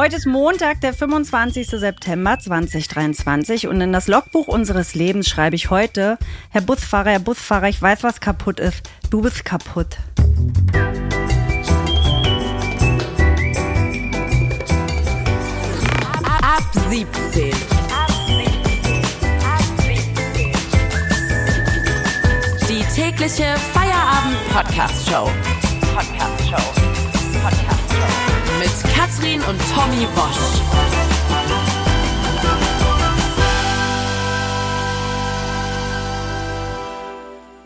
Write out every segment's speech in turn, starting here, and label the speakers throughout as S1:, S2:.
S1: Heute ist Montag, der 25. September 2023 und in das Logbuch unseres Lebens schreibe ich heute, Herr Busfahrer, Herr Busfahrer, ich weiß, was kaputt ist. Du bist kaputt.
S2: Ab 17. Die tägliche Feierabend-Podcast-Show. Podcast-Show. Mit Katrin und Tommy Wosch.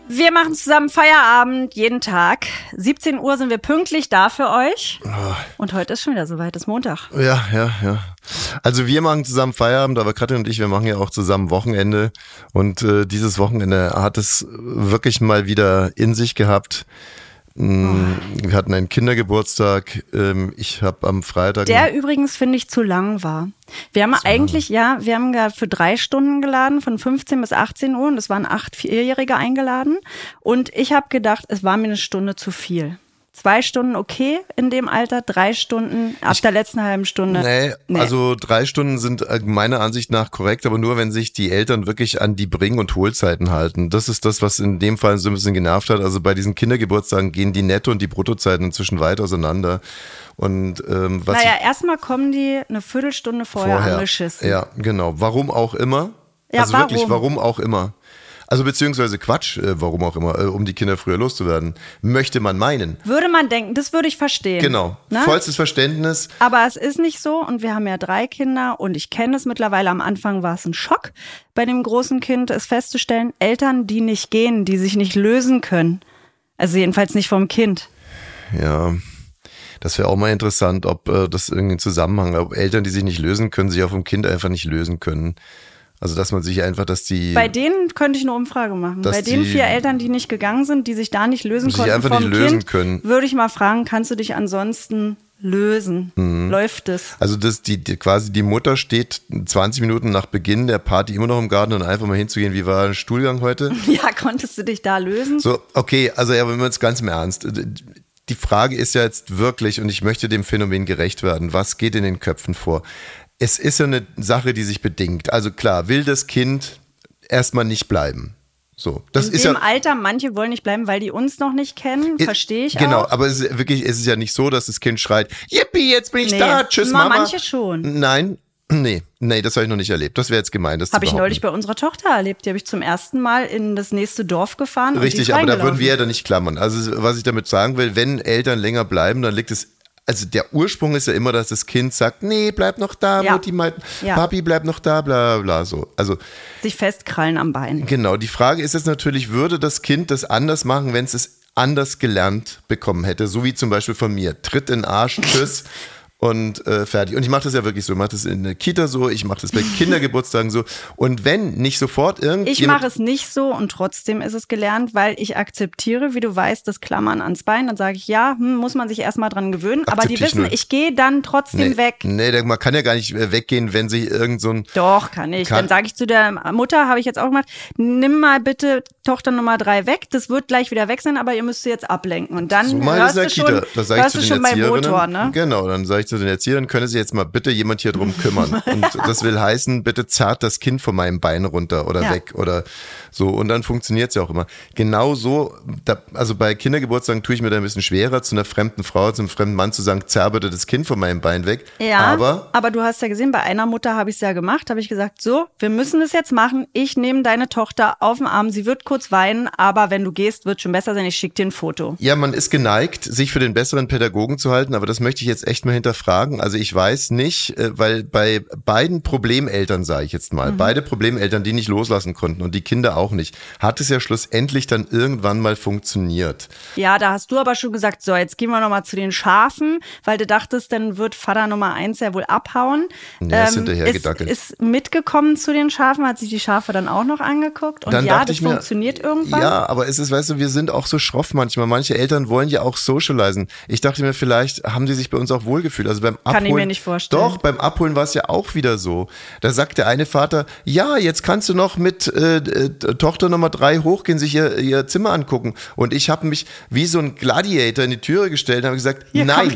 S1: Wir machen zusammen Feierabend jeden Tag. 17 Uhr sind wir pünktlich da für euch. Und heute ist schon wieder soweit, ist Montag.
S3: Ja, ja, ja. Also wir machen zusammen Feierabend, aber Katrin und ich, wir machen ja auch zusammen Wochenende. Und äh, dieses Wochenende hat es wirklich mal wieder in sich gehabt. Mm, Wir hatten einen Kindergeburtstag. Ähm, Ich habe am Freitag.
S1: Der übrigens, finde ich, zu lang war. Wir haben eigentlich, ja, wir haben ja für drei Stunden geladen, von 15 bis 18 Uhr. Und es waren acht Vierjährige eingeladen. Und ich habe gedacht, es war mir eine Stunde zu viel. Zwei Stunden okay in dem Alter, drei Stunden ab der letzten halben Stunde.
S3: Nee,
S1: Nee.
S3: also drei Stunden sind äh, meiner Ansicht nach korrekt, aber nur wenn sich die Eltern wirklich an die Bring- und Hohlzeiten halten. Das ist das, was in dem Fall so ein bisschen genervt hat. Also bei diesen Kindergeburtstagen gehen die Netto- und die Bruttozeiten inzwischen weit auseinander. Und ähm, was
S1: Naja,
S3: ich
S1: erstmal kommen die eine Viertelstunde vorher, angeschissen.
S3: Ja, genau. Warum auch immer.
S1: Ja,
S3: also wirklich,
S1: warum?
S3: warum auch immer. Also beziehungsweise Quatsch, äh, warum auch immer, äh, um die Kinder früher loszuwerden. Möchte man meinen.
S1: Würde man denken, das würde ich verstehen.
S3: Genau.
S1: Ne?
S3: Vollstes Verständnis.
S1: Aber es ist nicht so und wir haben ja drei Kinder und ich kenne es mittlerweile. Am Anfang war es ein Schock bei dem großen Kind, es festzustellen, Eltern, die nicht gehen, die sich nicht lösen können. Also jedenfalls nicht vom Kind.
S3: Ja. Das wäre auch mal interessant, ob äh, das irgendwie Zusammenhang, ob Eltern, die sich nicht lösen können, sich auch vom Kind einfach nicht lösen können. Also dass man sich einfach, dass die
S1: Bei denen könnte ich eine Umfrage machen.
S3: Dass
S1: Bei den
S3: die-
S1: vier Eltern, die nicht gegangen sind, die sich da nicht lösen
S3: Sich
S1: konnten
S3: einfach
S1: vom
S3: nicht lösen
S1: kind,
S3: können.
S1: würde ich mal fragen, kannst du dich ansonsten lösen?
S3: Mhm.
S1: Läuft es?
S3: Also das, die, die, quasi die Mutter steht 20 Minuten nach Beginn der Party immer noch im Garten und einfach mal hinzugehen, wie war der Stuhlgang heute?
S1: Ja, konntest du dich da lösen?
S3: So, okay, also ja, wenn wir jetzt ganz im Ernst. Die Frage ist ja jetzt wirklich, und ich möchte dem Phänomen gerecht werden, was geht in den Köpfen vor? Es ist ja eine Sache, die sich bedingt. Also klar, will das Kind erstmal nicht bleiben. So, das
S1: In
S3: ist
S1: dem
S3: ja.
S1: Alter, manche wollen nicht bleiben, weil die uns noch nicht kennen, verstehe ich
S3: Genau,
S1: auch.
S3: aber es ist wirklich, es ist ja nicht so, dass das Kind schreit, Yippie, jetzt bin ich
S1: Nee,
S3: da, tschüss
S1: ma-
S3: Mama.
S1: manche schon.
S3: Nein, nee, nee, das habe ich noch nicht erlebt. Das wäre jetzt gemein, das
S1: Habe ich neulich bei unserer Tochter erlebt. Die habe ich zum ersten Mal in das nächste Dorf gefahren.
S3: Richtig, aber da würden wir ja dann nicht klammern. Also was ich damit sagen will, wenn Eltern länger bleiben, dann liegt es, also der Ursprung ist ja immer, dass das Kind sagt, nee, bleib noch da,
S1: Ja.
S3: Mutti meint,
S1: Ja.
S3: Papi, bleib noch da, bla bla so. Also
S1: sich festkrallen am Bein.
S3: genau, die Frage ist jetzt natürlich, würde das Kind das anders machen, wenn es es anders gelernt bekommen hätte, so wie zum Beispiel von mir. Tritt in den Arsch, tschüss. Und äh, fertig. Und ich mache das ja wirklich so. Ich mache das in der Kita so, ich mache das bei Kindergeburtstagen so. Und wenn nicht sofort irgendjemand.
S1: Ich mache es nicht so und trotzdem ist es gelernt, weil ich akzeptiere, wie du weißt, das Klammern ans Bein. Dann sage ich, ja, hm, muss man sich erstmal dran gewöhnen. Aber die
S3: ich
S1: wissen,
S3: null.
S1: ich gehe dann trotzdem
S3: nee,
S1: weg.
S3: Nee, man kann ja gar nicht äh, weggehen, wenn sich irgend so ein.
S1: Doch, kann ich.
S3: Kann-
S1: Dann sage ich zu der Mutter, habe ich jetzt auch gemacht, nimm mal bitte Tochter Nummer drei weg. Das wird gleich wieder weg sein, aber ihr müsst sie jetzt ablenken. Und dann
S3: So
S1: hörst du schon,
S3: Kita. Das ich
S1: hörst du schon beim
S3: Erzieherinnen.
S1: Motor, ne?
S3: Genau, dann sage ich zu den Erzieherinnen, können Sie jetzt mal bitte jemand hier drum kümmern. Und das will heißen, bitte zart das Kind von meinem Bein runter oder
S1: Ja.
S3: weg oder so. Und dann funktioniert es ja auch immer. Genau so, da, also bei Kindergeburtstagen tue ich mir da ein bisschen schwerer, zu einer fremden Frau, zu einem fremden Mann zu sagen, zerr bitte das Kind von meinem Bein weg.
S1: Ja,
S3: Aber
S1: aber du hast ja gesehen, bei einer Mutter habe ich es ja gemacht, habe ich gesagt, so, wir müssen es jetzt machen. Ich nehme deine Tochter auf den Arm, sie wird kurz weinen, aber wenn du gehst, wird schon besser sein, ich schicke dir ein Foto.
S3: Ja, man ist geneigt, sich für den besseren Pädagogen zu halten, aber das möchte ich jetzt echt mal hinterfragen. Also ich weiß nicht, äh, weil bei beiden Problemeltern, sage ich jetzt mal, beide Problemeltern, die nicht loslassen konnten und die Kinder auch nicht, hat es ja schlussendlich dann irgendwann mal funktioniert.
S1: Ja, da hast du aber schon gesagt, so, jetzt gehen wir nochmal zu den Schafen, weil du dachtest, dann wird Vater Nummer eins ja wohl abhauen. Ähm,
S3: Ja, ist hinterhergedackelt.
S1: Ist, ist mitgekommen zu den Schafen, hat sich die Schafe dann auch noch angeguckt. Und
S3: Dann
S1: ja, das
S3: mir,
S1: funktioniert irgendwann.
S3: Ja, aber es ist, weißt du, wir sind auch so schroff manchmal. Manche Eltern wollen ja auch socialisen. Ich dachte mir, vielleicht haben sie sich bei uns auch wohlgefühlt. Also beim Abholen.
S1: Kann ich mir nicht vorstellen.
S3: Doch, beim Abholen war es ja auch wieder so. Da sagt der eine Vater, ja, jetzt kannst du noch mit äh, äh, Tochter Nummer drei hochgehen, sich ihr, ihr Zimmer angucken. Und ich habe mich wie so ein Gladiator in die Türe gestellt und habe gesagt,
S1: Hier
S3: nein,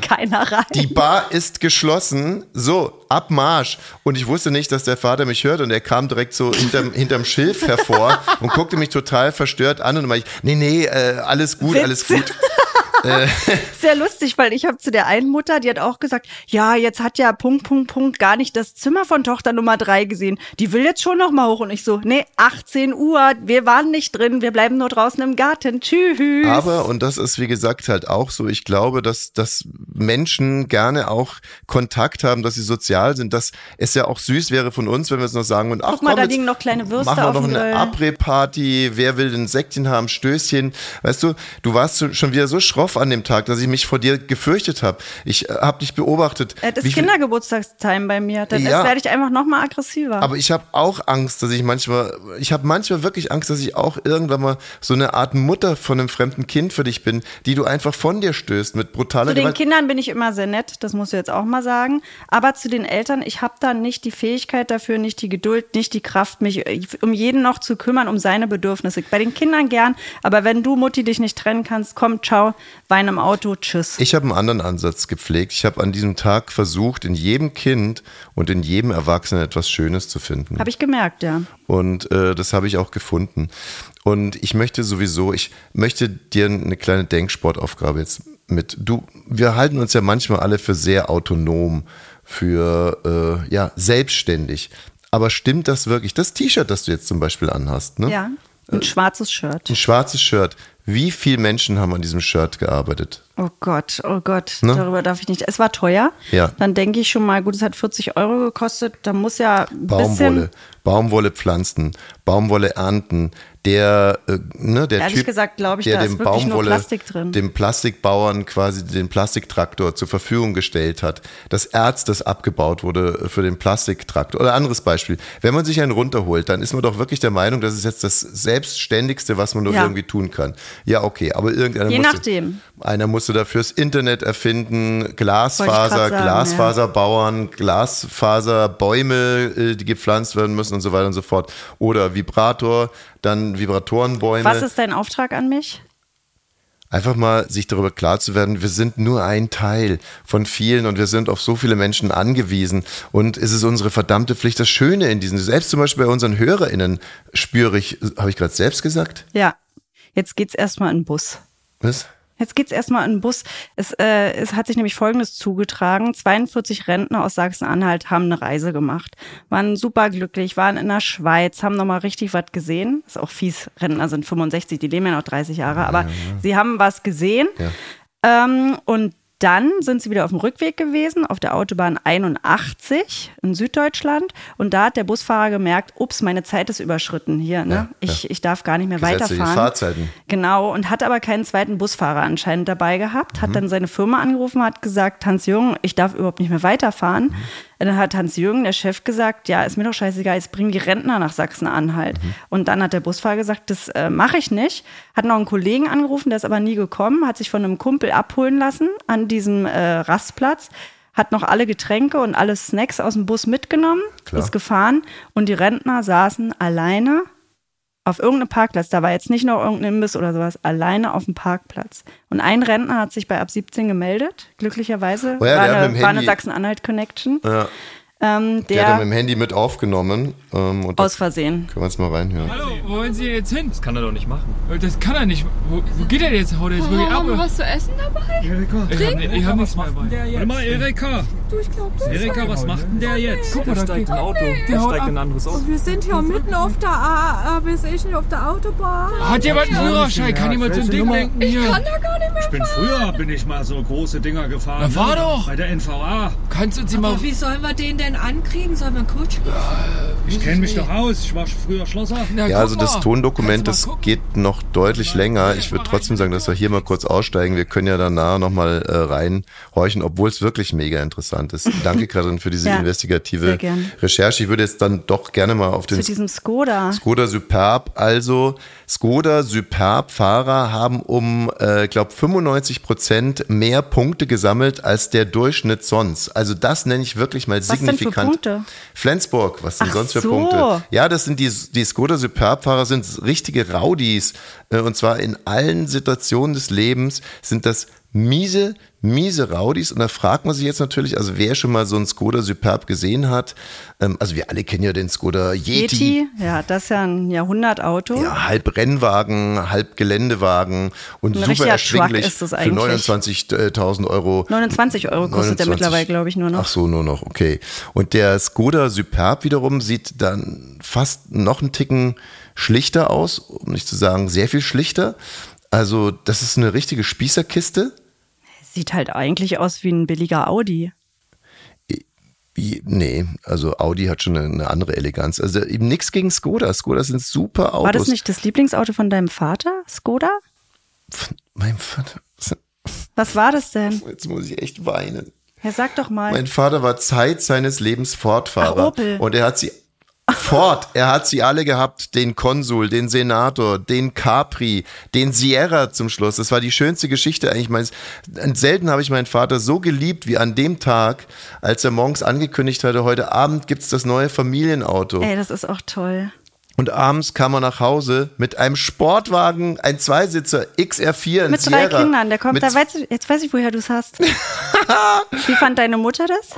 S3: die Bar ist geschlossen. So, Abmarsch. Und ich wusste nicht, dass der Vater mich hört und er kam direkt so hinterm, hinterm Schilf hervor und guckte mich total verstört an und meinte, nee, nee, äh, alles gut,
S1: Witz.
S3: alles gut.
S1: Sehr lustig, weil ich habe zu der einen Mutter, die hat auch gesagt, ja, jetzt hat ja Punkt, Punkt, Punkt gar nicht das Zimmer von Tochter Nummer drei gesehen. Die will jetzt schon noch mal hoch. Und ich so, nee, 18 Uhr, wir waren nicht drin, wir bleiben nur draußen im Garten. Tschüss.
S3: Aber, und das ist wie gesagt halt auch so, ich glaube, dass, dass Menschen gerne auch Kontakt haben, dass sie sozial sind, dass es ja auch süß wäre von uns, wenn wir es noch sagen und ach
S1: Guck mal,
S3: komm,
S1: da liegen noch kleine Würste
S3: machen wir
S1: auf
S3: noch eine. Abre-Party, wer will ein Säckchen haben, Stößchen. Weißt du, du warst schon wieder so schroff an dem Tag, dass ich mich vor dir gefürchtet habe. Ich äh, habe dich beobachtet.
S1: Äh, Das ist Kindergeburtstagstime bei mir. Dann
S3: Ja.
S1: werde ich einfach noch mal aggressiver.
S3: Aber ich habe auch Angst, dass ich manchmal, ich habe manchmal wirklich Angst, dass ich auch irgendwann mal so eine Art Mutter von einem fremden Kind für dich bin, die du einfach von dir stößt mit brutaler
S1: Zu den
S3: Gewalt.
S1: Kindern bin ich immer sehr nett, das musst du jetzt auch mal sagen. Aber zu den Eltern, ich habe da nicht die Fähigkeit dafür, nicht die Geduld, nicht die Kraft, mich äh, um jeden noch zu kümmern, um seine Bedürfnisse. Bei den Kindern gern, aber wenn du, Mutti, dich nicht trennen kannst, komm, ciao, Wein im Auto, tschüss.
S3: Ich habe einen anderen Ansatz gepflegt. Ich habe an diesem Tag versucht, in jedem Kind und in jedem Erwachsenen etwas Schönes zu finden.
S1: Habe ich gemerkt, ja.
S3: Und äh, das habe ich auch gefunden. Und ich möchte sowieso, ich möchte dir eine kleine Denksportaufgabe jetzt mit. Du, wir halten uns ja manchmal alle für sehr autonom, für äh, ja selbstständig. Aber stimmt das wirklich? Das T-Shirt, das du jetzt zum Beispiel anhast, ne?
S1: Ja, ein schwarzes Shirt.
S3: Ein schwarzes Shirt. Wie viele Menschen haben an diesem Shirt gearbeitet?
S1: Oh Gott, oh Gott,
S3: Ne?
S1: darüber darf ich nicht. Es war teuer.
S3: Ja.
S1: Dann denke ich schon mal, gut, es hat 40 Euro gekostet. Da muss ja
S3: Baumwolle. Baumwolle pflanzen, Baumwolle ernten. Der, äh, ne, der
S1: Ehrlich
S3: Typ,
S1: gesagt, ich,
S3: der dem Baumwolle,
S1: Plastik
S3: dem Plastikbauern quasi den Plastiktraktor zur Verfügung gestellt hat. Das Erz, das abgebaut wurde für den Plastiktraktor. Oder anderes Beispiel. Wenn man sich einen runterholt, dann ist man doch wirklich der Meinung, das ist jetzt das Selbstständigste, was man nur
S1: Ja.
S3: irgendwie tun kann. Ja, okay, aber irgendeiner
S1: Je
S3: musste,
S1: nachdem.
S3: einer musste dafür das Internet erfinden, Glasfaser, Glasfaserbauern, Glasfaserbäume, äh, die gepflanzt werden müssen und so weiter und so fort. Oder Vibrator, dann Vibratorenbäume.
S1: Was ist dein Auftrag an mich?
S3: Einfach mal sich darüber klar zu werden, wir sind nur ein Teil von vielen und wir sind auf so viele Menschen angewiesen. Und es ist unsere verdammte Pflicht, das Schöne in diesen, selbst zum Beispiel bei unseren HörerInnen spüre ich, habe ich gerade selbst gesagt?
S1: Ja. Jetzt geht's erstmal in den Bus.
S3: Was?
S1: Jetzt geht's erstmal in den Bus. Es, äh, es hat sich nämlich Folgendes zugetragen. 42 Rentner aus Sachsen-Anhalt haben eine Reise gemacht. Waren super glücklich, waren in der Schweiz, haben nochmal richtig was gesehen. Ist auch fies, Rentner sind 65, die leben ja noch 30 Jahre, aber sie haben was gesehen.
S3: Ja.
S1: Ähm, und dann sind sie wieder auf dem Rückweg gewesen, auf der Autobahn 81 in Süddeutschland. Und da hat der Busfahrer gemerkt, ups, meine Zeit ist überschritten hier. Ne?
S3: Ja,
S1: ich, ich darf gar nicht mehr
S3: Gesetzliche
S1: weiterfahren.
S3: Fahrzeiten.
S1: Genau, und hat aber keinen zweiten Busfahrer anscheinend dabei gehabt,
S3: Mhm.
S1: hat dann seine Firma angerufen, hat gesagt, Hans-Jürgen, ich darf überhaupt nicht mehr weiterfahren.
S3: Mhm.
S1: Dann hat Hans-Jürgen, der Chef, gesagt, ja, ist mir doch scheißegal, jetzt bringen die Rentner nach Sachsen-Anhalt.
S3: Mhm.
S1: Und dann hat der Busfahrer gesagt, das äh, mache ich nicht. Hat noch einen Kollegen angerufen, der ist aber nie gekommen, hat sich von einem Kumpel abholen lassen an diesem äh, Rastplatz. Hat noch alle Getränke und alle Snacks aus dem Bus mitgenommen,
S3: Klar.
S1: ist gefahren und die Rentner saßen alleine auf irgendeinem Parkplatz, da war jetzt nicht noch irgendein Imbiss oder sowas, alleine auf dem Parkplatz. Und ein Rentner hat sich bei ab 17 gemeldet, glücklicherweise.
S3: Oh ja,
S1: war, eine, war eine Sachsen-Anhalt-Connection.
S3: Ja,
S1: Ähm,
S3: der hat
S1: der
S3: mit dem Handy mit aufgenommen. Ähm, und
S1: aus Versehen.
S3: können wir jetzt mal reinhören.
S4: Hallo, wo wollen Sie jetzt hin?
S5: Das kann er doch nicht machen.
S4: Das kann er nicht. Wo, wo geht er jetzt? Haut er jetzt wirklich ab?
S6: Haben wir was zu essen dabei?
S4: Ich hab, ich hab nichts mehr bei.
S5: Warte mal, Erika.
S6: Du, ich glaube, das
S5: Erika, was macht denn der jetzt?
S4: Guck mal,
S5: der
S4: da
S5: steigt ein Auto.
S4: Der
S5: Der
S4: haut
S5: steigt ein anderes Auto.
S6: Wir sind hier mitten auf der, A- äh, wir sind nicht auf der Autobahn.
S4: Hat jemand einen Führerschein? Kann jemand so ein Ding lenken
S6: Ich
S4: hier?
S6: kann da gar nicht mehr
S5: Ich bin früher, bin ich mal so große Dinger gefahren.
S4: Na, fahr
S5: ne?
S4: doch.
S5: Bei der NVA.
S4: Kannst du uns mal...
S7: Wie sollen wir den denn
S6: einen ankriegen? Sollen wir einen Coach rufen?
S5: Ich kenne mich doch aus. Ich war früher Schlosser.
S4: Na,
S3: Ja,
S4: guck
S3: also das
S4: mal.
S3: Tondokument,
S4: Kannst
S3: das
S4: du mal gucken?
S3: geht noch deutlich länger. Ich würde trotzdem sagen, dass wir hier mal kurz aussteigen. Wir können ja danach nochmal äh, reinhorchen, obwohl es wirklich mega interessant ist. Danke, Karin, für diese
S1: Ja,
S3: investigative
S1: gern.
S3: Recherche. Ich würde jetzt dann doch gerne mal auf den
S1: Zu diesem Skoda.
S3: Skoda Superb. Also Skoda Superb Fahrer haben um, äh, glaube 95 Prozent mehr Punkte gesammelt als der Durchschnitt sonst. Also das nenne ich wirklich mal
S1: denn für
S3: signifikant.
S1: Punkte?
S3: Flensburg, was sind
S1: Ach
S3: sonst für
S1: so.
S3: Punkte? Ja, das sind die, die Skoda Superb Fahrer sind richtige Rowdies. Äh, Und zwar in allen Situationen des Lebens sind das miese, miese Rowdies. Und da fragt man sich jetzt natürlich, also wer schon mal so einen Skoda Superb gesehen hat, ähm, also wir alle kennen ja den Skoda Yeti.
S1: Yeti, ja, das ist ja ein Jahrhundertauto.
S3: Ja, halb Rennwagen, halb Geländewagen und
S1: Ein
S3: super erschwinglich
S1: Truck ist das
S3: für
S1: eigentlich.
S3: 29.000 Euro.
S1: 29 Euro kostet der
S3: 29.
S1: mittlerweile, glaube ich, nur noch.
S3: Ach so, nur noch, okay. Und der Skoda Superb wiederum sieht dann fast noch einen Ticken schlichter aus, um nicht zu sagen sehr viel schlichter. Also das ist eine richtige Spießerkiste.
S1: Sieht halt eigentlich aus wie ein billiger Audi.
S3: Nee, also Audi hat schon eine, eine andere Eleganz. Also eben nichts gegen Skoda. Skoda sind super Autos.
S1: War das nicht das Lieblingsauto von deinem Vater, Skoda?
S3: Mein Vater.
S1: Was war das denn?
S3: Jetzt muss ich echt weinen.
S1: Ja, sag doch mal.
S3: Mein Vater war Zeit seines Lebens Ford-Fahrer.
S1: Ach, Opel.
S3: Und er hat sie Ford, er hat sie alle gehabt, den Konsul, den Senator, den Capri, den Sierra zum Schluss. Das war die schönste Geschichte eigentlich meines. Selten habe ich meinen Vater so geliebt wie an dem Tag, als er morgens angekündigt hatte, heute Abend gibt's das neue Familienauto.
S1: Ey, das ist auch toll.
S3: Und abends kam er nach Hause mit einem Sportwagen, ein Zweisitzer XR4 in
S1: Mit drei
S3: Sierra.
S1: Kindern, der kommt,
S3: Mit
S1: da weiß ich, jetzt weiß ich, woher du es hast. Wie fand deine Mutter das?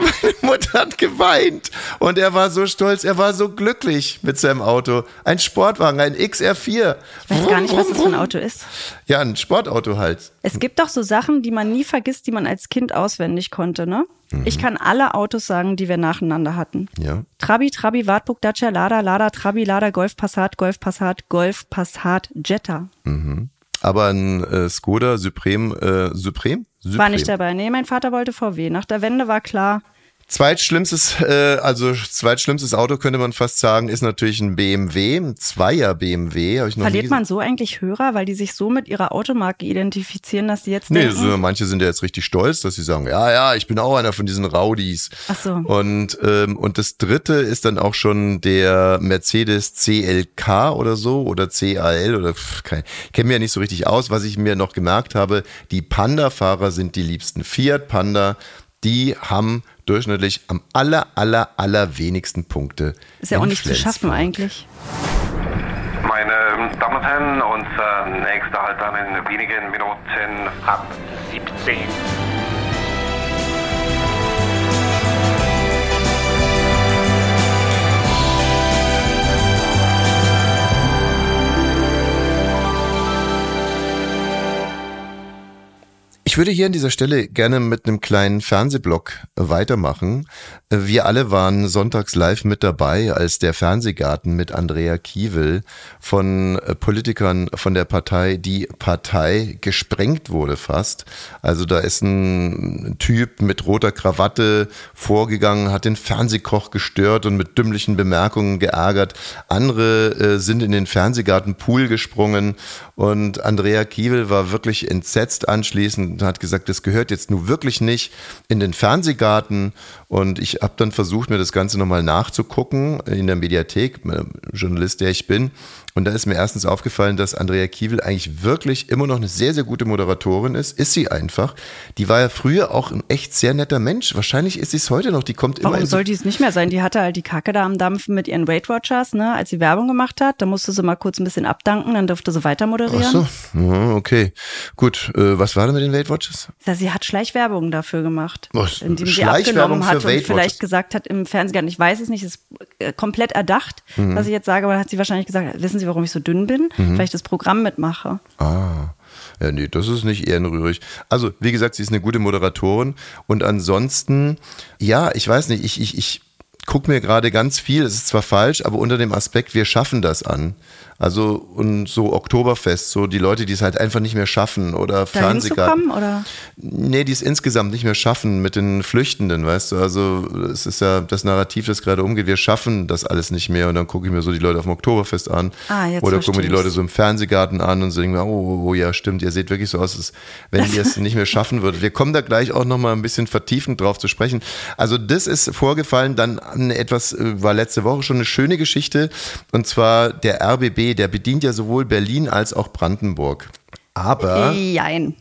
S3: Mutter hat geweint und er war so stolz, er war so glücklich mit seinem Auto. Ein Sportwagen, ein XR4.
S1: Ich weiß gar nicht, was das für ein Auto ist.
S3: Ja, ein Sportauto halt.
S1: Es gibt doch so Sachen, die man nie vergisst, die man als Kind auswendig konnte, ne? Ich kann alle Autos sagen, die wir nacheinander hatten.
S3: Ja.
S1: Trabi, Trabi, Wartburg, Dacia, Lada, Lada, Trabi, Lada, Golf, Passat, Golf, Passat, Golf, Passat, Jetta.
S3: Aber ein äh, Skoda Supreme, äh, Supreme? Supreme?
S1: War nicht dabei. Nee, mein Vater wollte VW. Nach der Wende war klar,
S3: Zweitschlimmstes, äh, also zweitschlimmstes Auto könnte man fast sagen, ist natürlich ein BMW, ein Zweier BMW. Hab ich noch
S1: verliert man so eigentlich Hörer, weil die sich so mit ihrer Automarke identifizieren, dass sie jetzt
S3: Nee,
S1: denken,
S3: so, manche sind ja jetzt richtig stolz, dass sie sagen, ja, ja, ich bin auch einer von diesen Rowdies.
S1: Ach so.
S3: Und, ähm, und das dritte ist dann auch schon der Mercedes CLK oder so oder CAL oder kein, ich kenne mich ja nicht so richtig aus. Was ich mir noch gemerkt habe, die Panda-Fahrer sind die liebsten. Fiat Panda, die haben durchschnittlich am aller, aller, aller wenigsten Punkte.
S1: ist ja auch nicht zu schaffen eigentlich.
S7: Meine Damen und Herren, unser nächster Halt dann in wenigen Minuten ab 17.
S3: Ich würde hier an dieser Stelle gerne mit einem kleinen Fernsehblock äh, weitermachen. Äh, Wir alle waren sonntags live mit dabei, als der Fernsehgarten mit Andrea Kiewel von äh, Politikern von der Partei Die Partei gesprengt wurde fast. Also da ist ein Typ mit roter Krawatte vorgegangen, hat den Fernsehkoch gestört und mit dümmlichen Bemerkungen geärgert. Andere sind in den Fernsehgarten-Pool gesprungen und Andrea Kiewel war wirklich entsetzt anschließend und hat gesagt, das gehört jetzt nun wirklich nicht in den Fernsehgarten. Und ich habe dann versucht, mir das Ganze nochmal nachzugucken in der Mediathek, Journalist, der ich bin. Und da ist mir erstens aufgefallen, dass Andrea Kiewel eigentlich wirklich immer noch eine sehr, sehr gute Moderatorin ist. Ist sie einfach. Die war ja früher auch ein echt sehr netter Mensch. Wahrscheinlich ist sie es heute noch. Die kommt immer
S1: Warum soll die es nicht mehr sein? Die hatte halt die Kacke da am Dampf mit ihren Weight Watchers, ne, als sie Werbung gemacht hat. Da musste sie mal kurz ein bisschen abdanken, dann durfte sie weiter moderieren.
S3: Ach so, ja, okay. Gut, äh, was war denn mit den Weight Watchers?
S1: Ja, sie hat Schleichwerbung dafür gemacht,
S3: Was?
S1: indem sie abgenommen hat und
S3: Weight
S1: vielleicht
S3: Watchers?
S1: gesagt hat im Fernsehen, ich weiß es nicht, ist äh, komplett erdacht,
S3: Mhm.
S1: was ich jetzt sage, aber hat sie wahrscheinlich gesagt, wissen Sie, warum ich so dünn bin?
S3: Mhm.
S1: Weil ich das Programm mitmache.
S3: Ah. Ja, nee, das ist nicht ehrenrührig. Also, wie gesagt, sie ist eine gute Moderatorin. Und ansonsten, ja, ich weiß nicht, ich, ich, ich gucke mir gerade ganz viel, es ist zwar falsch, aber unter dem Aspekt, wir schaffen das an. Also und so Oktoberfest, so die Leute, die es halt einfach nicht mehr schaffen oder Fernsehgarten.
S1: kommen, oder?
S3: Nee, die es insgesamt nicht mehr schaffen mit den Flüchtenden, weißt du. Also es ist ja das Narrativ, das gerade umgeht. Wir schaffen das alles nicht mehr und dann gucke ich mir so die Leute auf dem Oktoberfest an
S1: Ah, jetzt
S3: oder gucke mir die Leute so im Fernsehgarten an und so denke mir, oh, oh, ja, stimmt, ihr seht wirklich so aus, als wenn ihr es nicht mehr schaffen würdet. Wir kommen da gleich auch nochmal ein bisschen vertiefend drauf zu sprechen. Also das ist vorgefallen, dann etwas, äh, war letzte Woche schon eine schöne Geschichte und zwar der RBB, der bedient ja sowohl Berlin als auch Brandenburg. Aber
S1: Jein.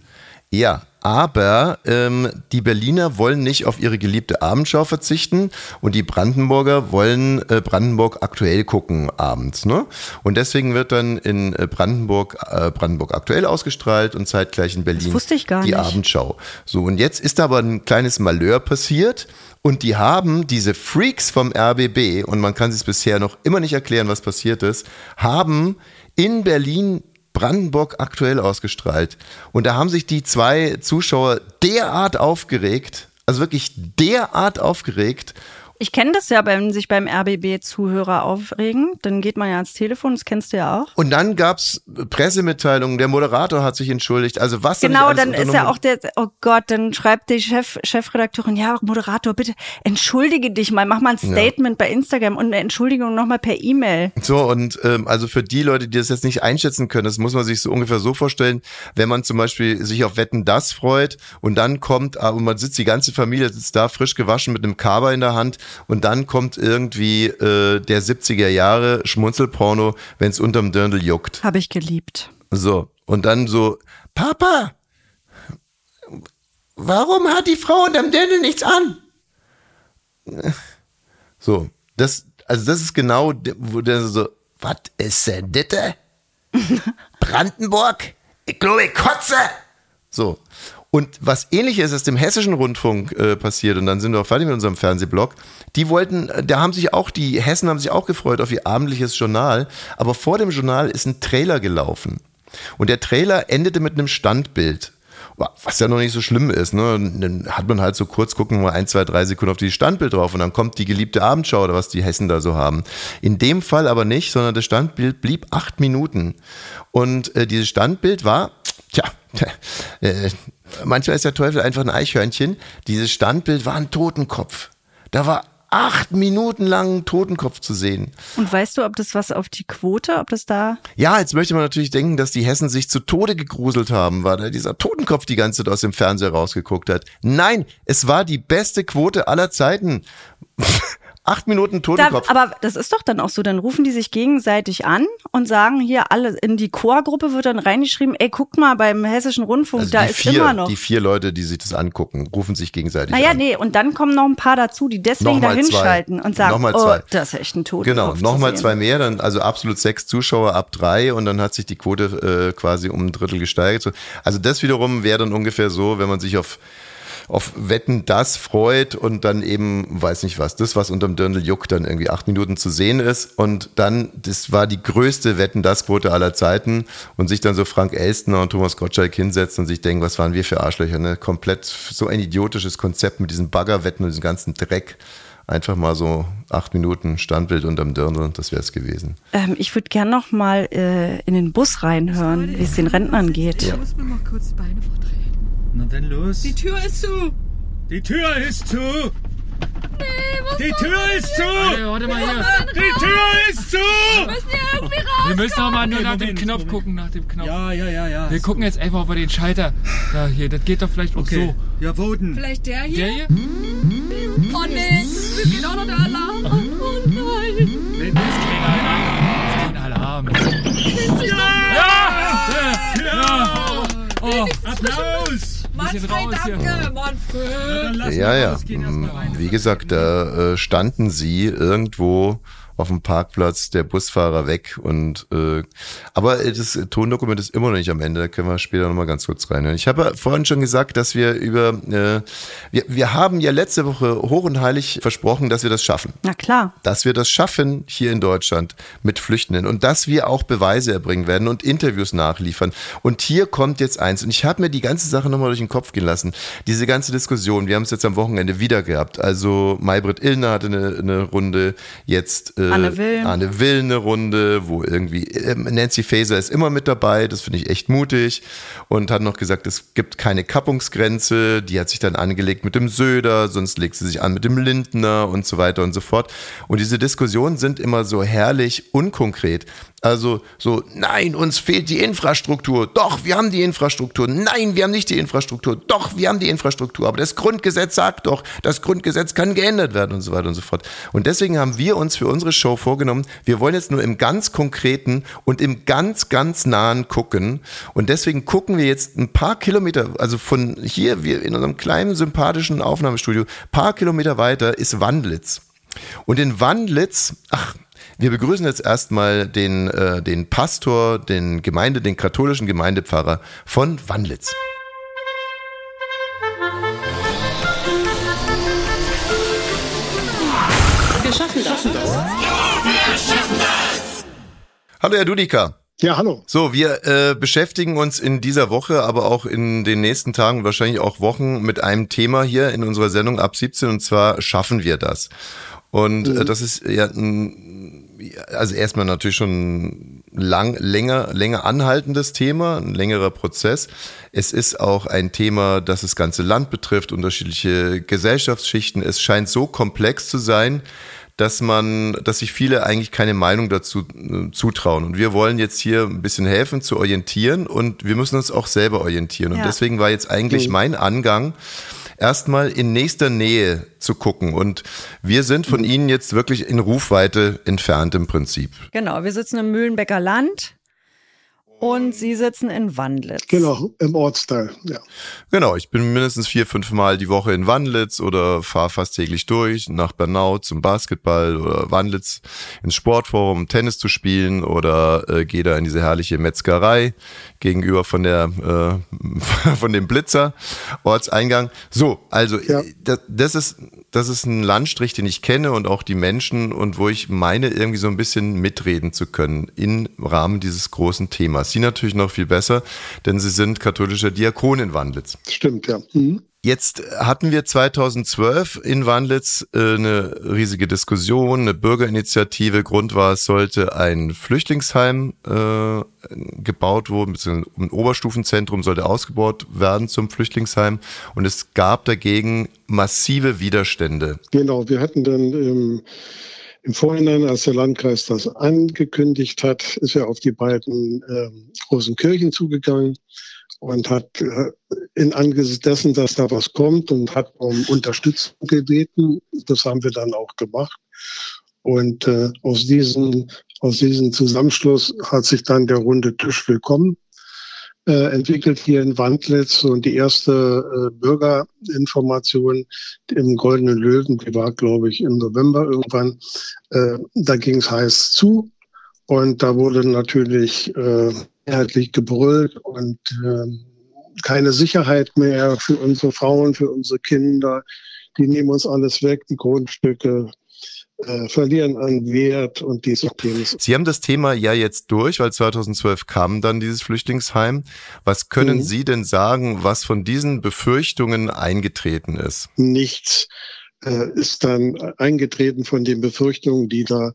S3: ja, aber ähm, die Berliner wollen nicht auf ihre geliebte Abendschau verzichten und die Brandenburger wollen äh, Brandenburg aktuell gucken abends. Ne? Und deswegen wird dann in äh, Brandenburg äh, Brandenburg aktuell ausgestrahlt und zeitgleich in Berlin
S1: wusste ich gar
S3: die
S1: nicht.
S3: Abendschau. So, und jetzt ist aber ein kleines Malheur passiert. Und die haben diese Freaks vom RBB, und man kann sich bisher noch immer nicht erklären, was passiert ist, haben in Berlin Brandenburg aktuell ausgestrahlt. Und da haben sich die zwei Zuschauer derart aufgeregt, also wirklich derart aufgeregt.
S1: Ich kenne das ja, wenn sich beim RBB Zuhörer aufregen, dann geht man ja ans Telefon, das kennst du ja auch.
S3: Und dann gab's Pressemitteilungen, der Moderator hat sich entschuldigt. Also was
S1: Genau, dann ist ja auch der, oh Gott, dann schreibt die Chef, Chefredakteurin, ja, Moderator, bitte entschuldige dich mal, mach mal ein Statement bei Instagram und eine Entschuldigung nochmal per E-Mail.
S3: So, und ähm, also für die Leute, die das jetzt nicht einschätzen können, das muss man sich so ungefähr so vorstellen, wenn man zum Beispiel sich auf Wetten das freut und dann kommt, äh, und man sitzt, die ganze Familie sitzt da frisch gewaschen mit einem Kaba in der Hand und dann kommt irgendwie äh, der 70er Jahre Schmunzelporno, wenn es unterm Dirndl juckt.
S1: Habe ich geliebt.
S3: So, und dann so, Papa, warum hat die Frau unterm Dirndl nichts an? So, das, also das ist genau, wo der so, was ist denn das? Brandenburg? Ich glaube, ich kotze. So. Und was ähnliches ist im hessischen Rundfunk äh, passiert, und dann sind wir auch fertig mit unserem Fernsehblog, die wollten, äh, da haben sich auch, die Hessen haben sich auch gefreut auf ihr abendliches Journal, aber vor dem Journal ist ein Trailer gelaufen. Und der Trailer endete mit einem Standbild. Was ja noch nicht so schlimm ist, ne? Dann hat man halt so kurz, gucken mal ein, zwei, drei Sekunden auf die Standbild drauf und dann kommt die geliebte Abendschau oder was die Hessen da so haben. In dem Fall aber nicht, sondern das Standbild blieb acht Minuten. Und äh, dieses Standbild war, tja, äh, manchmal ist der Teufel einfach ein Eichhörnchen. Dieses Standbild war ein Totenkopf. Da war acht Minuten lang Totenkopf zu sehen.
S1: Und weißt du, ob das was auf die Quote, ob das da
S3: Ja, jetzt möchte man natürlich denken, dass die Hessen sich zu Tode gegruselt haben, weil da dieser Totenkopf die ganze Zeit aus dem Fernseher rausgeguckt hat. Nein, es war die beste Quote aller Zeiten. Acht Minuten
S1: Da,
S3: Totenkopf.
S1: aber das ist doch dann auch so, dann rufen die sich gegenseitig an und sagen hier alle, in die Chorgruppe wird dann reingeschrieben, ey, guckt mal beim Hessischen Rundfunk,
S3: also
S1: da ist
S3: vier,
S1: immer noch.
S3: die vier Leute, die sich das angucken, rufen sich gegenseitig
S1: Naja,
S3: an.
S1: nee, und dann kommen noch ein paar dazu, die deswegen da hinschalten und sagen, oh, das ist echt ein Totenkopf
S3: Genau, nochmal zwei mehr, dann also absolut sechs Zuschauer ab drei und dann hat sich die Quote äh, quasi um ein Drittel gesteigert. So, Also das wiederum wäre dann ungefähr so, wenn man sich auf auf Wetten das freut und dann eben, weiß nicht was, das, was unterm Dirndl juckt, dann irgendwie acht Minuten zu sehen ist und dann, das war die größte Wetten das Quote aller Zeiten und sich dann so Frank Elstner und Thomas Gottschalk hinsetzen und sich denken, was waren wir für Arschlöcher, ne? Komplett so ein idiotisches Konzept mit diesen Baggerwetten und diesem ganzen Dreck. Einfach mal so acht Minuten Standbild unterm Dirndl, das wäre es gewesen.
S1: Ähm, ich würde gern noch mal äh, in den Bus reinhören, wie es den Rentnern geht.
S6: Ich muss mir mal kurz die Beine verdrehen.
S5: Na dann los.
S6: Die Tür ist zu.
S5: Die Tür ist zu. Die Tür ist zu.
S4: Warte, warte mal hier.
S5: Die Tür ist zu.
S6: Wir müssen hier irgendwie raus.
S4: Wir müssen doch mal nur
S5: Okay,
S4: nach dem
S5: Moment,
S4: Knopf
S5: Moment.
S4: gucken, nach dem Knopf.
S5: Ja, ja, ja, ja.
S4: Wir gucken jetzt einfach über den Schalter. Da hier, das geht doch vielleicht auch
S5: Okay. Ja, wo denn?
S6: Vielleicht der hier?
S4: so. Der hier?
S6: Oh nee, mir geht auch noch der Alarm. Oh nein.
S5: Nee,
S4: Das ist kein Alarm. Das ist kein Alarm. Ja! Ja! Ja! Oh,
S5: Applaus.
S6: Manfred,
S4: raus hier.
S3: Ja, ja. Wie gesagt, da äh, standen sie irgendwo auf dem Parkplatz, der Busfahrer weg und äh, aber das Tondokument ist immer noch nicht am Ende, da können wir später nochmal ganz kurz reinhören. Ich habe vorhin schon gesagt, dass wir über äh, wir, wir haben ja letzte Woche hoch und heilig versprochen, dass wir das schaffen.
S1: Na klar.
S3: Dass wir das schaffen hier in Deutschland mit Flüchtenden und dass wir auch Beweise erbringen werden und Interviews nachliefern. Und hier kommt jetzt eins. Und ich habe mir die ganze Sache nochmal durch den Kopf gehen lassen. Diese ganze Diskussion, wir haben es jetzt am Wochenende wieder gehabt. Also Maybrit Illner hatte eine, eine Runde, jetzt äh,
S1: Anne Will.
S3: Anne Will eine Runde, wo irgendwie ähm, Nancy Faeser ist immer mit dabei, das finde ich echt mutig und hat noch gesagt, es gibt keine Kappungsgrenze, die hat sich dann angelegt mit dem Söder, sonst legt sie sich an mit dem Lindner und so weiter und so fort. Und diese Diskussionen sind immer so herrlich unkonkret. Also so, nein, uns fehlt die Infrastruktur. Doch, wir haben die Infrastruktur. Nein, wir haben nicht die Infrastruktur. Doch, wir haben die Infrastruktur. Aber das Grundgesetz sagt doch, das Grundgesetz kann geändert werden und so weiter und so fort. Und deswegen haben wir uns für unsere Show vorgenommen, wir wollen jetzt nur im ganz konkreten und im ganz, ganz nahen gucken. Und deswegen gucken wir jetzt ein paar Kilometer, also von hier, wir in unserem kleinen, sympathischen Aufnahmestudio, paar Kilometer weiter ist Wandlitz. Und in Wandlitz, ach, wir begrüßen jetzt erstmal den, äh, den Pastor, den Gemeinde, den katholischen Gemeindepfarrer von Wandlitz.
S6: Wir schaffen das.
S3: Hallo, Herr Dudika.
S8: Ja, hallo.
S3: So, wir äh, beschäftigen uns in dieser Woche, aber auch in den nächsten Tagen, wahrscheinlich auch Wochen, mit einem Thema hier in unserer Sendung ab 17 und zwar schaffen wir das. Und äh, das ist ja ein, also erstmal natürlich schon lang, länger, länger anhaltendes Thema, ein längerer Prozess. Es ist auch ein Thema, das das ganze Land betrifft, unterschiedliche Gesellschaftsschichten. Es scheint so komplex zu sein, dass man, dass sich viele eigentlich keine Meinung dazu äh, zutrauen. Und wir wollen jetzt hier ein bisschen helfen zu orientieren und wir müssen uns auch selber orientieren. Und
S1: Ja.
S3: deswegen war jetzt eigentlich mein Angang, erstmal in nächster Nähe zu gucken. Und wir sind von Ihnen jetzt wirklich in Rufweite entfernt im Prinzip.
S1: Genau, wir sitzen im Mühlenbecker Land und Sie sitzen in Wandlitz.
S8: Genau, im Ortsteil, ja.
S3: Genau, ich bin mindestens vier, fünf Mal die Woche in Wandlitz oder fahre fast täglich durch nach Bernau zum Basketball oder Wandlitz ins Sportforum, um Tennis zu spielen oder äh, gehe da in diese herrliche Metzgerei gegenüber von der äh, von dem Blitzer Ortseingang. So, also
S8: Ja.
S3: das, das ist das ist ein Landstrich, den ich kenne und auch die Menschen und wo ich meine irgendwie so ein bisschen mitreden zu können im Rahmen dieses großen Themas. Sie natürlich noch viel besser, denn Sie sind katholischer Diakon in Wandlitz.
S8: Stimmt, ja. Mhm.
S3: Jetzt hatten wir 2012 in Wandlitz äh, eine riesige Diskussion, eine Bürgerinitiative. Grund war, es sollte ein Flüchtlingsheim äh, gebaut werden, beziehungsweise ein Oberstufenzentrum sollte ausgebaut werden zum Flüchtlingsheim. Und es gab dagegen massive Widerstände.
S8: Genau, wir hatten dann im, im Vorhinein, als der Landkreis das angekündigt hat, ist er auf die beiden ähm, großen Kirchen zugegangen und hat äh, in Angesicht dessen, dass da was kommt und hat um Unterstützung gebeten. Das haben wir dann auch gemacht. Und äh, aus diesem aus diesem Zusammenschluss hat sich dann der runde Tisch willkommen äh, entwickelt hier in Wandlitz. Und die erste äh, Bürgerinformation im Goldenen Löwen, die war, glaube ich, im November irgendwann, äh, da ging es heiß zu. Und da wurde natürlich äh, mehrheitlich gebrüllt und äh, keine Sicherheit mehr für unsere Frauen, für unsere Kinder. Die nehmen uns alles weg, die Grundstücke äh, verlieren an Wert und diese Themen.
S3: Sie haben das Thema ja jetzt durch, weil 2012 kam dann dieses Flüchtlingsheim. Was können
S8: Mhm.
S3: Sie denn sagen, was von diesen Befürchtungen eingetreten ist?
S8: nichts äh, ist dann eingetreten von den Befürchtungen, die da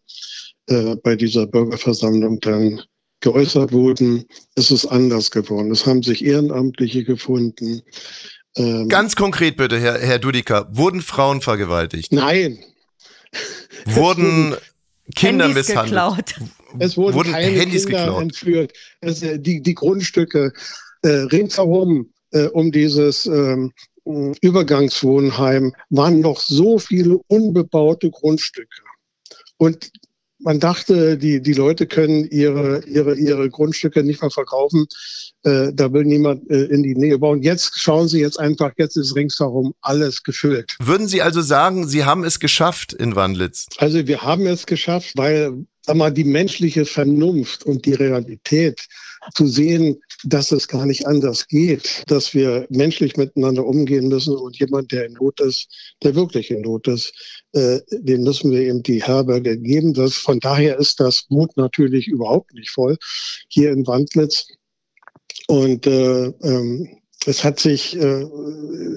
S8: äh, bei dieser Bürgerversammlung dann geäußert wurden. Es ist anders geworden. Es haben sich Ehrenamtliche gefunden. Ähm,
S3: Ganz konkret bitte, Herr, Herr Dudika, wurden Frauen vergewaltigt?
S8: nein,
S3: Wurden Kinder
S1: Handys
S3: misshandelt?
S1: geklaut.
S8: es wurden,
S3: Wurden
S8: keine
S3: Handys
S8: Kinder
S3: geklaut?
S8: entführt. Es, äh, die, die Grundstücke äh, ringsherum äh, um dieses ähm, Übergangswohnheim waren noch so viele unbebaute Grundstücke. Und man dachte, die, die Leute können ihre, ihre, ihre Grundstücke nicht mehr verkaufen. Äh, da will niemand äh, in die Nähe bauen. Jetzt schauen Sie jetzt einfach, jetzt ist ringsherum alles gefüllt.
S3: Würden Sie also sagen, Sie haben es geschafft in Wandlitz?
S8: Also wir haben es geschafft, weil sag mal, die menschliche Vernunft und die Realität zu sehen, dass es gar nicht anders geht, dass wir menschlich miteinander umgehen müssen und jemand, der in Not ist, der wirklich in Not ist, äh, dem müssen wir eben die Herberge geben. Das, von daher ist das Boot natürlich überhaupt nicht voll hier in Wandlitz. Und äh, ähm, es hat sich, äh,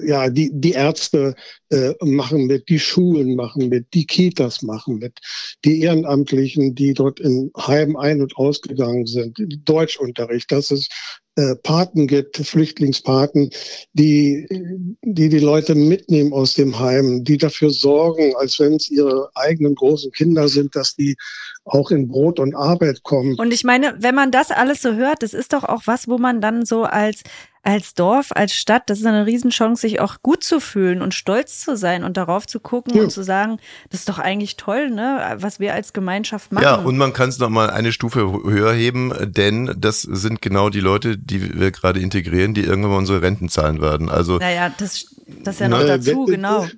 S8: ja, die, die Ärzte äh, machen mit, die Schulen machen mit, die Kitas machen mit, die Ehrenamtlichen, die dort in Heimen ein- und ausgegangen sind, Deutschunterricht, dass es äh, Paten gibt, Flüchtlingspaten, die, die die Leute mitnehmen aus dem Heim, die dafür sorgen, als wenn es ihre eigenen großen Kinder sind, dass die auch in Brot und Arbeit kommen.
S1: Und ich meine, wenn man das alles so hört, das ist doch auch was, wo man dann so als als Dorf, als Stadt, das ist eine Riesenchance, sich auch gut zu fühlen und stolz zu sein und darauf zu gucken
S8: Ja.
S1: und zu sagen, das ist doch eigentlich toll, ne, was wir als Gemeinschaft machen.
S3: Ja, und man kann es noch mal eine Stufe höher heben, denn das sind genau die Leute, die wir gerade integrieren, die irgendwann mal unsere Renten zahlen werden. Also
S1: naja, das, das ist ja noch
S8: Äh,
S1: dazu, genau.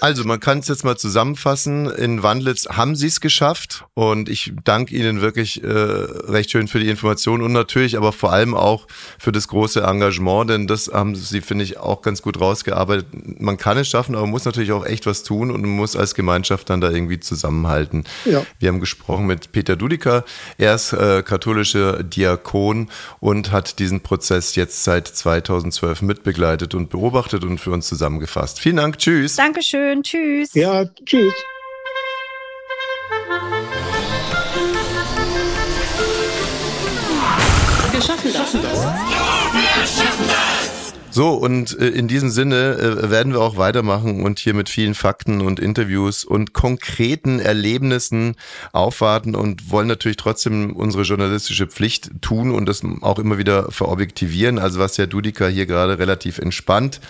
S3: Also, man kann es jetzt mal zusammenfassen. In Wandlitz haben sie es geschafft und ich danke Ihnen wirklich äh, recht schön für die Information und natürlich aber vor allem auch für das große Engagement, denn das haben Sie, finde ich, auch ganz gut rausgearbeitet. Man kann es schaffen, aber man muss natürlich auch echt was tun und man muss als Gemeinschaft dann da irgendwie zusammenhalten.
S8: Ja.
S3: Wir haben gesprochen mit Peter Dudiker. Er ist äh, katholischer Diakon und hat diesen Prozess jetzt seit 2012 mitbegleitet und beobachtet und für uns zusammengefasst. Vielen Dank. Tschüss.
S1: Dankeschön, tschüss.
S8: Ja, tschüss.
S6: Wir schaffen das.
S3: So, und äh, in diesem Sinne äh, werden wir auch weitermachen und hier mit vielen Fakten und Interviews und konkreten Erlebnissen aufwarten und wollen natürlich trotzdem unsere journalistische Pflicht tun und das auch immer wieder verobjektivieren. Also was Herr Dudika hier gerade relativ entspannt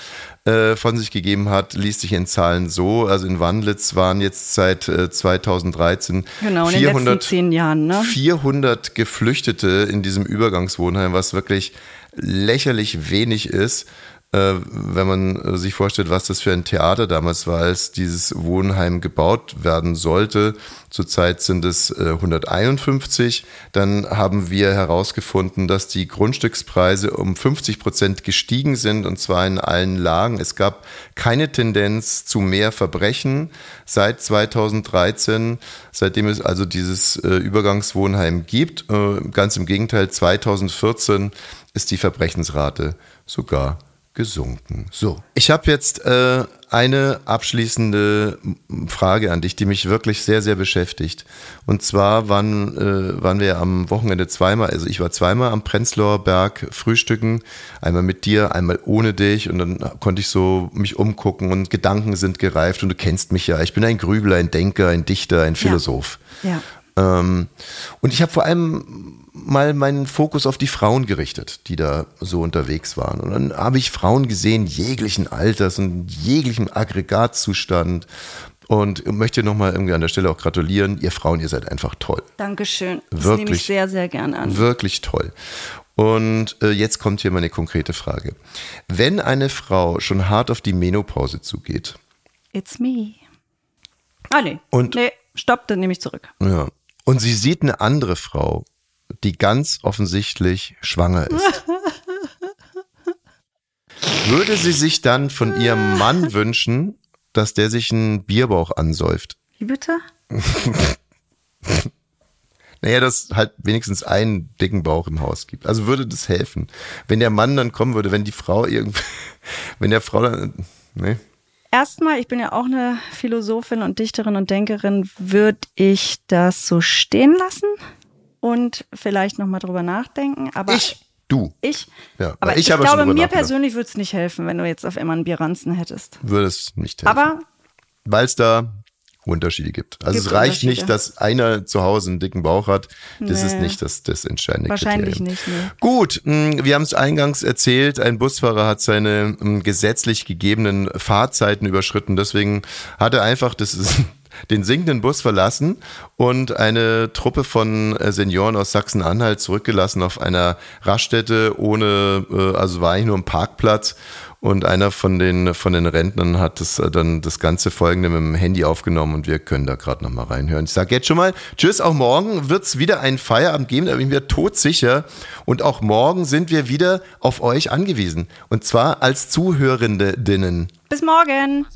S3: äh, von sich gegeben hat, liest sich in Zahlen so. Also in Wandlitz waren jetzt seit äh, 2013
S1: Genau, in den
S3: 400
S1: letzten zehn Jahren, ne?
S3: 400 Geflüchtete in diesem Übergangswohnheim, was wirklich lächerlich wenig ist, äh, wenn man äh, sich vorstellt, was das für ein Theater damals war, als dieses Wohnheim gebaut werden sollte. Zurzeit sind es äh, 151. Dann haben wir herausgefunden, dass die Grundstückspreise um 50 Prozent gestiegen sind und zwar in allen Lagen. Es gab keine Tendenz zu mehr Verbrechen seit 2013, seitdem es also dieses äh, Übergangswohnheim gibt. Äh, ganz im Gegenteil, 2014 ist die Verbrechensrate sogar gesunken. So, ich habe jetzt äh, eine abschließende Frage an dich, die mich wirklich sehr, sehr beschäftigt. Und zwar waren, äh, waren wir am Wochenende zweimal, also ich war zweimal am Prenzlauer Berg frühstücken, einmal mit dir, einmal ohne dich und dann konnte ich so mich umgucken und Gedanken sind gereift und du kennst mich ja. Ich bin ein Grübler, ein Denker, ein Dichter, ein Philosoph.
S1: Ja.
S3: Ähm, und ich habe vor allem mal meinen Fokus auf die Frauen gerichtet, die da so unterwegs waren. Und dann habe ich Frauen gesehen, jeglichen Alters und jeglichem Aggregatzustand. Und möchte nochmal irgendwie an der Stelle auch gratulieren. Ihr Frauen, ihr seid einfach toll.
S1: Dankeschön. Das nehme ich
S3: Wirklich.
S1: sehr, sehr gern an.
S3: Wirklich toll. Und äh, jetzt kommt hier meine konkrete Frage. Wenn eine Frau schon hart auf die Menopause zugeht,
S1: It's me. Ah, nee.
S3: Und-
S1: nee, stopp, dann nehme ich zurück.
S3: Ja. Und sie sieht eine andere Frau, die ganz offensichtlich schwanger ist. Würde sie sich dann von ihrem Mann wünschen, dass der sich einen Bierbauch ansäuft?
S1: Wie bitte?
S3: Naja, dass halt wenigstens einen dicken Bauch im Haus gibt. Also würde das helfen. Wenn der Mann dann kommen würde, wenn die Frau irgendwie, wenn der Frau dann, nee.
S1: Erstmal, ich bin ja auch eine Philosophin und Dichterin und Denkerin, würde ich das so stehen lassen und vielleicht nochmal drüber nachdenken. Aber
S3: Ich, du,
S1: ich,
S3: Ja,
S1: aber
S3: ich
S1: ich, glaube, mir persönlich würde es nicht helfen, wenn du jetzt auf einmal einen Bierranzen hättest.
S3: würde es nicht helfen.
S1: Aber
S3: weil es da Unterschiede gibt. Also
S1: Gibt
S3: es reicht nicht, dass einer zu Hause einen dicken Bauch hat. Das ist
S1: Nee.
S3: nicht das, das entscheidende
S1: Wahrscheinlich
S3: Kriterium.
S1: nicht, nee.
S3: Gut, mh, wir haben es eingangs erzählt, ein Busfahrer hat seine mh, gesetzlich gegebenen Fahrzeiten überschritten. Deswegen hat er einfach das ist, den sinkenden Bus verlassen und eine Truppe von äh, Senioren aus Sachsen-Anhalt zurückgelassen auf einer Raststätte ohne, äh, also war eigentlich nur ein Parkplatz. Und einer von den, von den Rentnern hat das, äh, dann das ganze Folgende mit dem Handy aufgenommen und wir können da gerade nochmal reinhören. Ich sage jetzt schon mal, tschüss, auch morgen wird's wieder einen Feierabend geben, da bin ich mir todsicher. Und auch morgen sind wir wieder auf euch angewiesen. Und zwar als Zuhörendeninnen.
S1: bis morgen.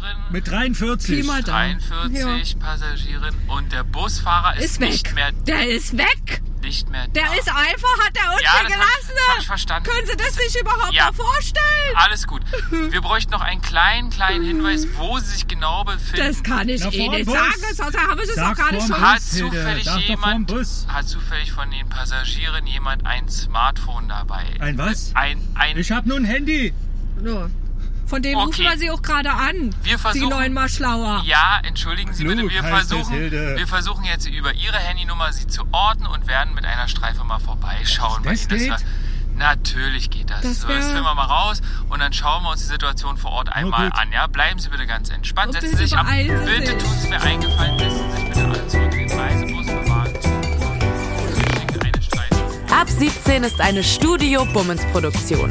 S4: Passagieren,
S5: Mit 43.
S6: Pi mal Daumen.
S4: 43 Passagieren und der Busfahrer ist,
S6: Ist
S4: nicht
S6: weg.
S4: mehr
S6: Der ist weg.
S9: nicht mehr
S6: Der
S9: da.
S6: ist einfach, hat er uns
S9: Ja,
S6: hier
S9: das hab ich-
S6: gelassen.
S9: das hab ich verstanden.
S6: Können Sie das sich überhaupt
S9: Ja.
S6: mal vorstellen?
S9: Alles gut. Wir bräuchten noch einen kleinen, kleinen Hinweis, wo sie sich genau befinden.
S6: Das kann ich
S5: Na,
S6: Ihnen
S5: vorm
S6: nicht
S5: Bus.
S6: sagen, sonst haben wir es
S5: Sag
S6: gerade
S5: vorm
S6: schon.
S9: Hat
S5: Hilde.
S9: zufällig jemand,
S5: Bus.
S9: hat zufällig von den Passagieren jemand ein Smartphone dabei?
S5: Ein was?
S9: Ein, ein,
S5: Ich hab nur ein Handy.
S6: So. Von dem
S9: Okay.
S6: rufen wir Sie auch gerade an.
S9: Wir versuchen-
S6: Sie neunmal schlauer.
S9: ja, entschuldigen Sie bitte, wir versuchen, wir versuchen jetzt über Ihre Handynummer Sie zu orten und werden mit einer Streife mal vorbeischauen. bei
S5: Das
S9: Ihnen.
S5: geht?
S9: war- Natürlich geht das.
S6: Das
S9: so, jetzt filmen wir mal raus und dann schauen wir uns die Situation vor Ort einmal an. Ja, bleiben Sie bitte ganz entspannt.
S6: Oh,
S9: Setzen
S6: bitte
S9: Sie sich ab. Bitte tun Sie mir eingefallen. Setzen Sie sich bitte alle zurück in den Reisebus.
S2: Ab 17 ist eine Studio Bummens Produktion.